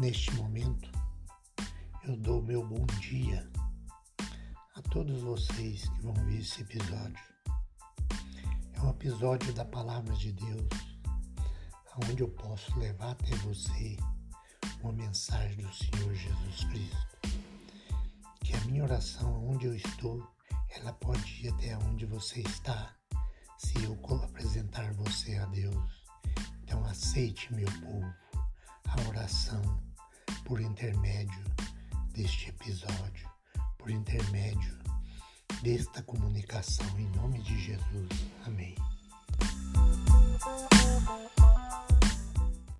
Neste momento, eu dou meu bom dia a todos vocês que vão ver esse episódio. É um episódio da Palavra de Deus, onde eu posso levar até você uma mensagem do Senhor Jesus Cristo. Que a minha oração, onde eu estou, ela pode ir até onde você está, se eu apresentar você a Deus. Então aceite, meu povo, a oração por intermédio deste episódio, por intermédio desta comunicação, em nome de Jesus.